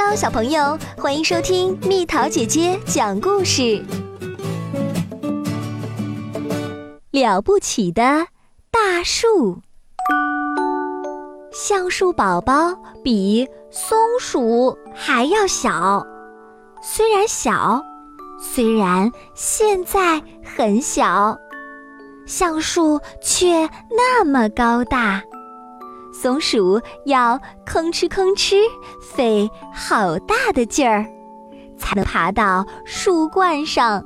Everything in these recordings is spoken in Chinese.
Hello，小朋友，欢迎收听蜜桃姐姐讲故事。了不起的大树，橡树宝宝比松鼠还要小，虽然小，虽然现在很小，橡树却那么高大。松鼠要吭哧吭哧费好大的劲儿，才能爬到树冠上，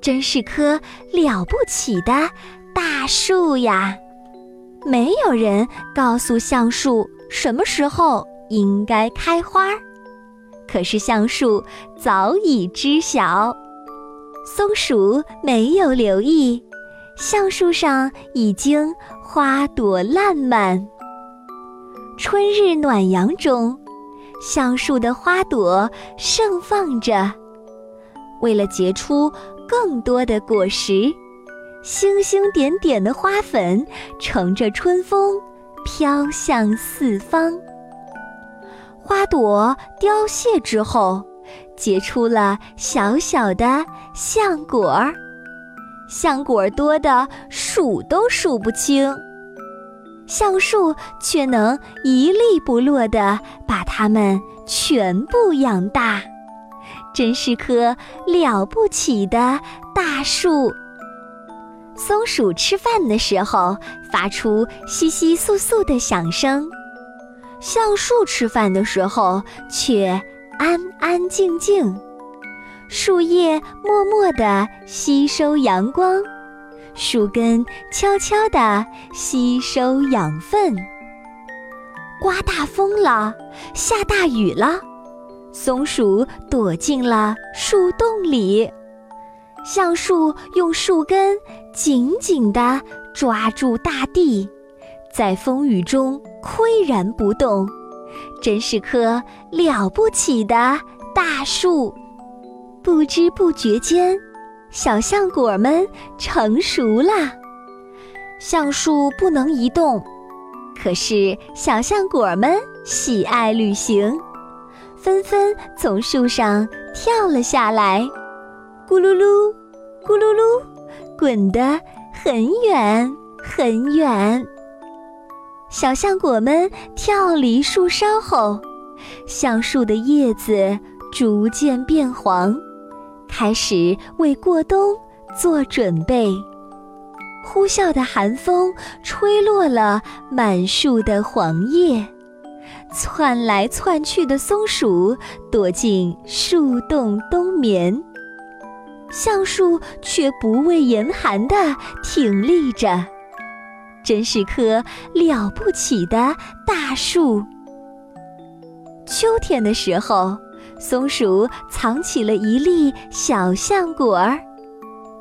真是棵了不起的大树呀！没有人告诉橡树什么时候应该开花，可是橡树早已知晓。松鼠没有留意，橡树上已经花朵烂漫。春日暖阳中，橡树的花朵盛放着。为了结出更多的果实，星星点点的花粉乘着春风飘向四方。花朵凋谢之后，结出了小小的橡果儿，橡果多的数都数不清。橡树却能一粒不落地把它们全部养大，真是棵了不起的大树。松鼠吃饭的时候发出窸窸窣窣的响声，橡树吃饭的时候却安安静静，树叶默默地吸收阳光。树根悄悄地吸收养分。刮大风了，下大雨了，松鼠躲进了树洞里。橡树用树根紧紧地抓住大地，在风雨中岿然不动，真是棵了不起的大树。不知不觉间。小橡果们成熟了，橡树不能移动，可是小橡果们喜爱旅行，纷纷从树上跳了下来，咕噜噜，咕噜噜，滚得很远很远。小橡果们跳离树梢后，橡树的叶子逐渐变黄。开始为过冬做准备。呼啸的寒风吹落了满树的黄叶，窜来窜去的松鼠躲进树洞冬眠。橡树却不畏严寒地挺立着，真是棵了不起的大树。秋天的时候。松鼠藏起了一粒小橡果儿，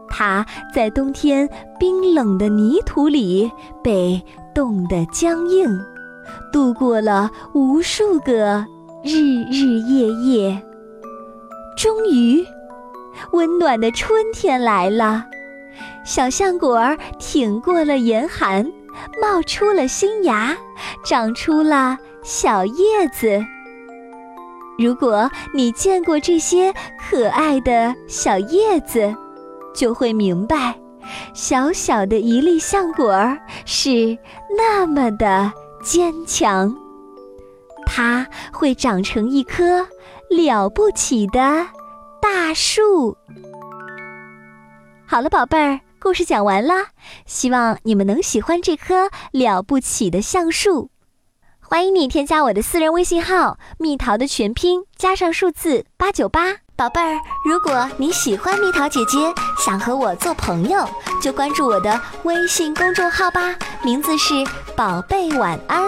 它在冬天冰冷的泥土里被冻得僵硬，度过了无数个日日夜夜。终于，温暖的春天来了，小橡果儿挺过了严寒，冒出了新芽，长出了小叶子。如果你见过这些可爱的小叶子，就会明白，小小的一粒橡果儿是那么的坚强，它会长成一棵了不起的大树。好了，宝贝儿，故事讲完啦，希望你们能喜欢这棵了不起的橡树。欢迎你添加我的私人微信号“蜜桃”的全拼加上数字八九八，宝贝儿，如果你喜欢蜜桃姐姐，想和我做朋友，就关注我的微信公众号吧，名字是“宝贝晚安”。